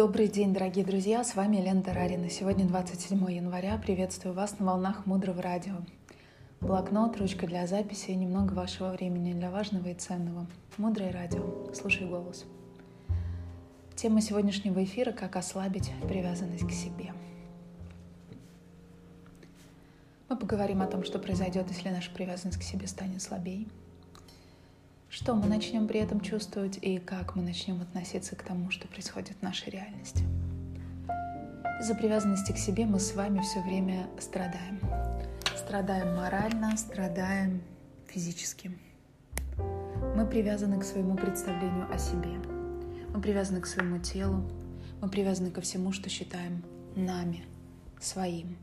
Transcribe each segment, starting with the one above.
Добрый день, дорогие друзья, с вами Лена Тарарина. Сегодня 27 января, приветствую вас на волнах Мудрого Радио. Блокнот, ручка для записи и немного вашего времени для важного и ценного. Мудрое Радио, слушай голос. Тема сегодняшнего эфира – как ослабить привязанность к себе. Мы поговорим о том, что произойдет, если наша привязанность к себе станет слабее – что мы начнем при этом чувствовать и как мы начнем относиться к тому, что происходит в нашей реальности. Из-за привязанности к себе мы с вами все время страдаем. Страдаем морально, страдаем физически. Мы привязаны к своему представлению о себе. Мы привязаны к своему телу. Мы привязаны ко всему, что считаем нами, своим.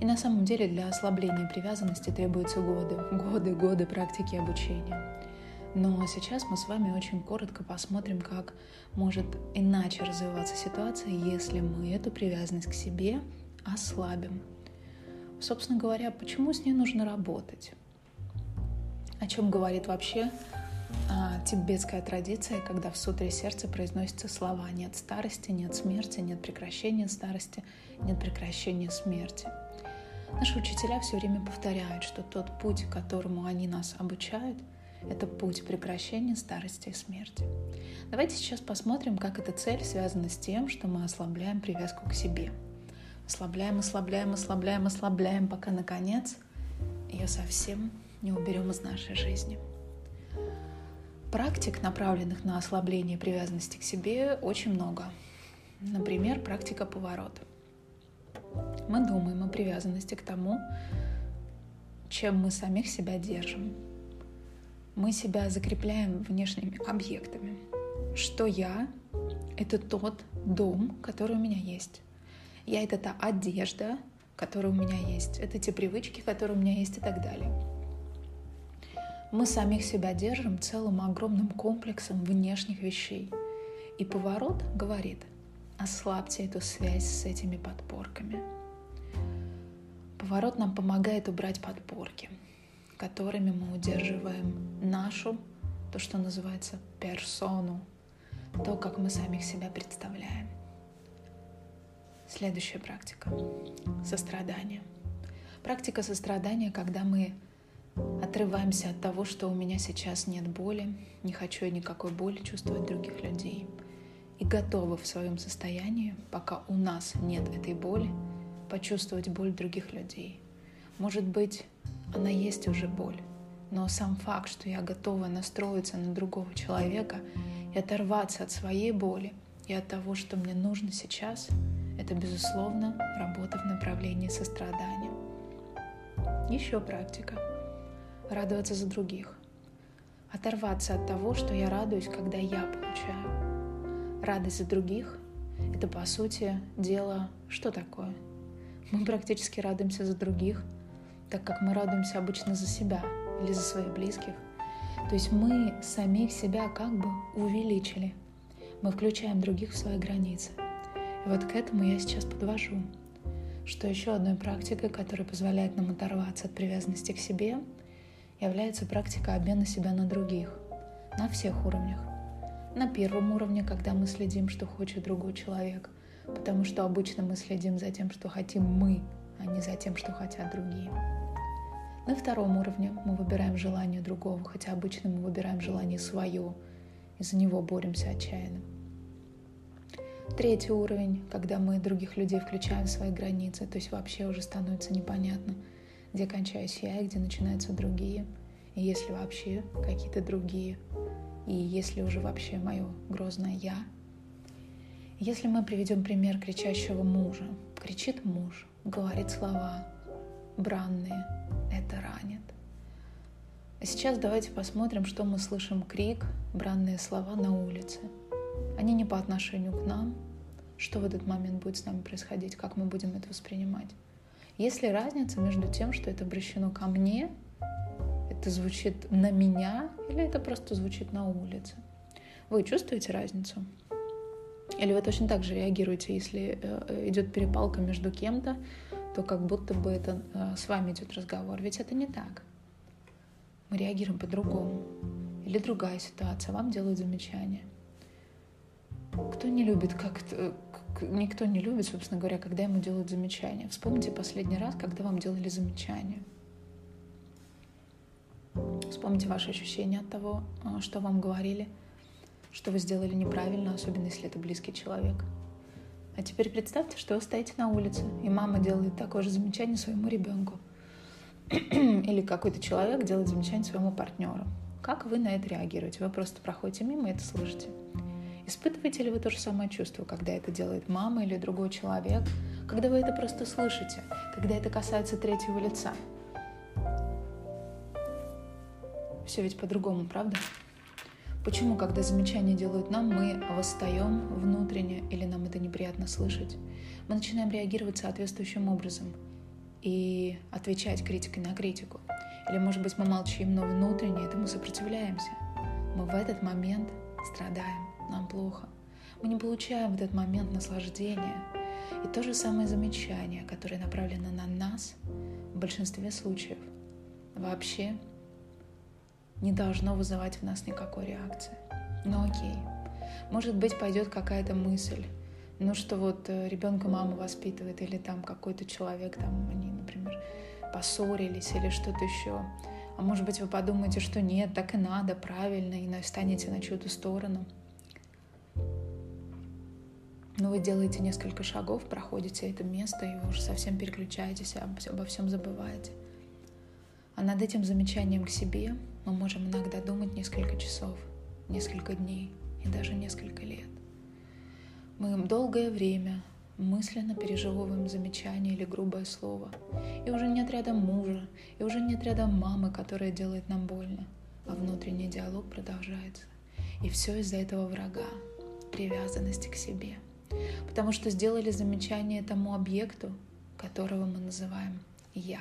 И на самом деле для ослабления привязанности требуются годы, годы, годы практики обучения. Но сейчас мы с вами очень коротко посмотрим, как может иначе развиваться ситуация, если мы эту привязанность к себе ослабим. Собственно говоря, почему с ней нужно работать? О чем говорит вообще а, тибетская традиция, когда в сутре сердца произносятся слова «нет старости, нет смерти, нет прекращения старости, нет прекращения смерти». Наши учителя все время повторяют, что тот путь, которому они нас обучают – это путь прекращения старости и смерти. Давайте сейчас посмотрим, как эта цель связана с тем, что мы ослабляем привязку к себе. Ослабляем, ослабляем, ослабляем, ослабляем, пока, наконец, ее совсем не уберем из нашей жизни. Практик, направленных на ослабление привязанности к себе, очень много. Например, практика поворота. Мы думаем о привязанности к тому, чем мы самих себя держим, мы себя закрепляем внешними объектами. Что я — это тот дом, который у меня есть. Я — это та одежда, которая у меня есть. Это те привычки, которые у меня есть и так далее. Мы самих себя держим целым огромным комплексом внешних вещей. И поворот говорит, ослабьте эту связь с этими подпорками. Поворот нам помогает убрать подпорки — которыми мы удерживаем нашу, то, что называется персону, то, как мы самих себя представляем. Следующая практика — сострадание. Практика сострадания, когда мы отрываемся от того, что у меня сейчас нет боли, не хочу я никакой боли чувствовать других людей, и готовы в своем состоянии, пока у нас нет этой боли, почувствовать боль других людей. Может быть, она есть уже боль. Но сам факт, что я готова настроиться на другого человека и оторваться от своей боли и от того, что мне нужно сейчас, это, безусловно, работа в направлении сострадания. Еще практика. Радоваться за других. Оторваться от того, что я радуюсь, когда я получаю. Радость за других — это, по сути, дело что такое? Мы практически радуемся за других — так как мы радуемся обычно за себя или за своих близких. То есть мы самих себя как бы увеличили. Мы включаем других в свои границы. И вот к этому я сейчас подвожу, что еще одной практикой, которая позволяет нам оторваться от привязанности к себе, является практика обмена себя на других, на всех уровнях. На первом уровне, когда мы следим, что хочет другой человек, потому что обычно мы следим за тем, что хотим мы, а не за тем, что хотят другие. На втором уровне мы выбираем желание другого, хотя обычно мы выбираем желание свое, и за него боремся отчаянно. Третий уровень, когда мы других людей включаем в свои границы, то есть вообще уже становится непонятно, где кончаюсь я и где начинаются другие, и если вообще какие-то другие, и если уже вообще мое грозное «я». Если мы приведем пример кричащего мужа, кричит муж, говорит слова бранные, это ранит. А сейчас давайте посмотрим, что мы слышим крик, бранные слова на улице. Они не по отношению к нам. Что в этот момент будет с нами происходить, как мы будем это воспринимать. Есть ли разница между тем, что это обращено ко мне, это звучит на меня, или это просто звучит на улице? Вы чувствуете разницу? Или вы точно так же реагируете, если э, идет перепалка между кем-то, то как будто бы это э, с вами идет разговор. Ведь это не так. Мы реагируем по-другому. Или другая ситуация, вам делают замечание. Кто не любит, как никто не любит, собственно говоря, когда ему делают замечания. Вспомните последний раз, когда вам делали замечания. Вспомните ваши ощущения от того, что вам говорили, что вы сделали неправильно, особенно если это близкий человек. А теперь представьте, что вы стоите на улице, и мама делает такое же замечание своему ребенку. Или какой-то человек делает замечание своему партнеру. Как вы на это реагируете? Вы просто проходите мимо и это слышите. Испытываете ли вы то же самое чувство, когда это делает мама или другой человек, когда вы это просто слышите, когда это касается третьего лица? Все ведь по-другому, правда? Почему, когда замечания делают нам, мы восстаем внутренне или нам это неприятно слышать? Мы начинаем реагировать соответствующим образом и отвечать критикой на критику. Или, может быть, мы молчим, но внутренне этому сопротивляемся. Мы в этот момент страдаем нам плохо. Мы не получаем в этот момент наслаждения. И то же самое замечание, которое направлено на нас, в большинстве случаев вообще не должно вызывать в нас никакой реакции. Ну окей, может быть, пойдет какая-то мысль, ну что вот э, ребенка мама воспитывает, или там какой-то человек, там они, например, поссорились или что-то еще. А может быть, вы подумаете, что нет, так и надо, правильно, и станете на чью-то сторону – но вы делаете несколько шагов, проходите это место, и вы уже совсем переключаетесь, обо всем забываете. А над этим замечанием к себе мы можем иногда думать несколько часов, несколько дней и даже несколько лет. Мы долгое время мысленно пережевываем замечание или грубое слово. И уже нет рядом мужа, и уже нет рядом мамы, которая делает нам больно. А внутренний диалог продолжается. И все из-за этого врага, привязанности к себе – потому что сделали замечание тому объекту, которого мы называем «я».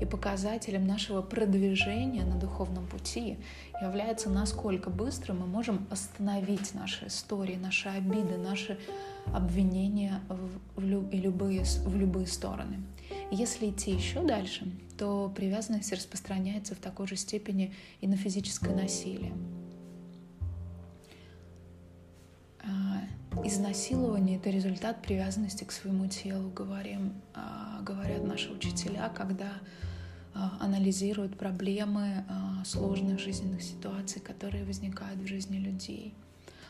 И показателем нашего продвижения на духовном пути является, насколько быстро мы можем остановить наши истории, наши обиды, наши обвинения в, в, любые, в любые стороны. Если идти еще дальше, то привязанность распространяется в такой же степени и на физическое насилие. Изнасилование – это результат привязанности к своему телу, говорим, а, говорят наши учителя, когда а, анализируют проблемы а, сложных жизненных ситуаций, которые возникают в жизни людей.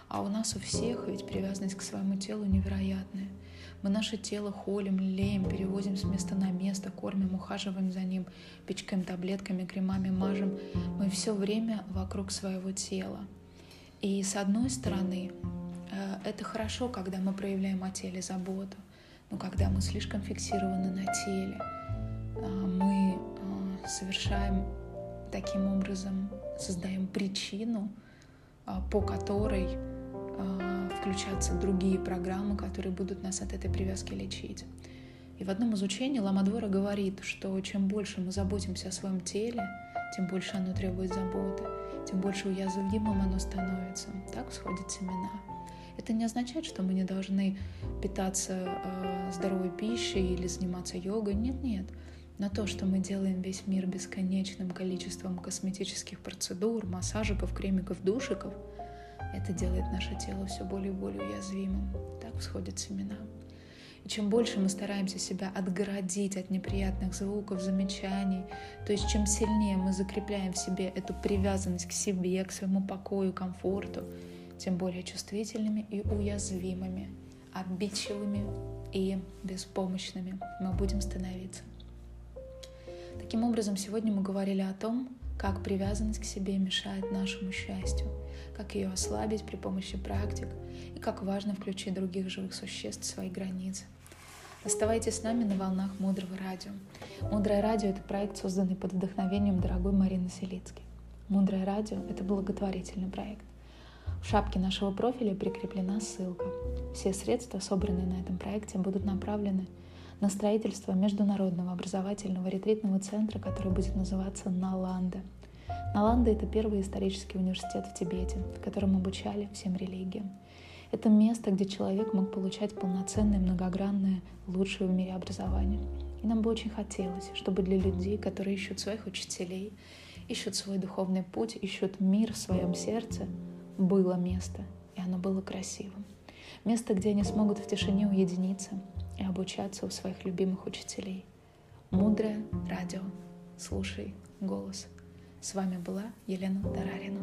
А у нас у всех ведь привязанность к своему телу невероятная. Мы наше тело холим, леем, перевозим с места на место, кормим, ухаживаем за ним, пичкаем таблетками, кремами, мажем. Мы все время вокруг своего тела. И с одной стороны, это хорошо, когда мы проявляем о теле заботу, но когда мы слишком фиксированы на теле, э, мы э, совершаем таким образом, создаем причину, по которой включатся другие программы, которые будут нас от этой привязки лечить. И в одном из учений Ламадвора говорит, что чем больше мы заботимся о своем теле, тем больше оно требует заботы, тем больше уязвимым оно становится. Так сходят семена. Это не означает, что мы не должны питаться э, здоровой пищей или заниматься йогой. Нет, нет. На то, что мы делаем весь мир бесконечным количеством косметических процедур, массажиков, кремиков, душиков, это делает наше тело все более и более уязвимым. Так всходят семена. И чем больше мы стараемся себя отгородить от неприятных звуков, замечаний, то есть чем сильнее мы закрепляем в себе эту привязанность к себе, к своему покою, комфорту, тем более чувствительными и уязвимыми, обидчивыми и беспомощными мы будем становиться. Таким образом, сегодня мы говорили о том, как привязанность к себе мешает нашему счастью, как ее ослабить при помощи практик и как важно включить других живых существ в свои границы. Оставайтесь с нами на волнах Мудрого радио. Мудрое радио – это проект, созданный под вдохновением дорогой Марины Селицки. Мудрое радио – это благотворительный проект. В шапке нашего профиля прикреплена ссылка. Все средства, собранные на этом проекте, будут направлены на строительство международного образовательного ретритного центра, который будет называться Наланда. Наланда – это первый исторический университет в Тибете, в котором обучали всем религиям. Это место, где человек мог получать полноценное, многогранное, лучшее в мире образование. И нам бы очень хотелось, чтобы для людей, которые ищут своих учителей, ищут свой духовный путь, ищут мир в своем сердце – было место, и оно было красивым. Место, где они смогут в тишине уединиться и обучаться у своих любимых учителей. Мудрое радио. Слушай голос. С вами была Елена Тарарина.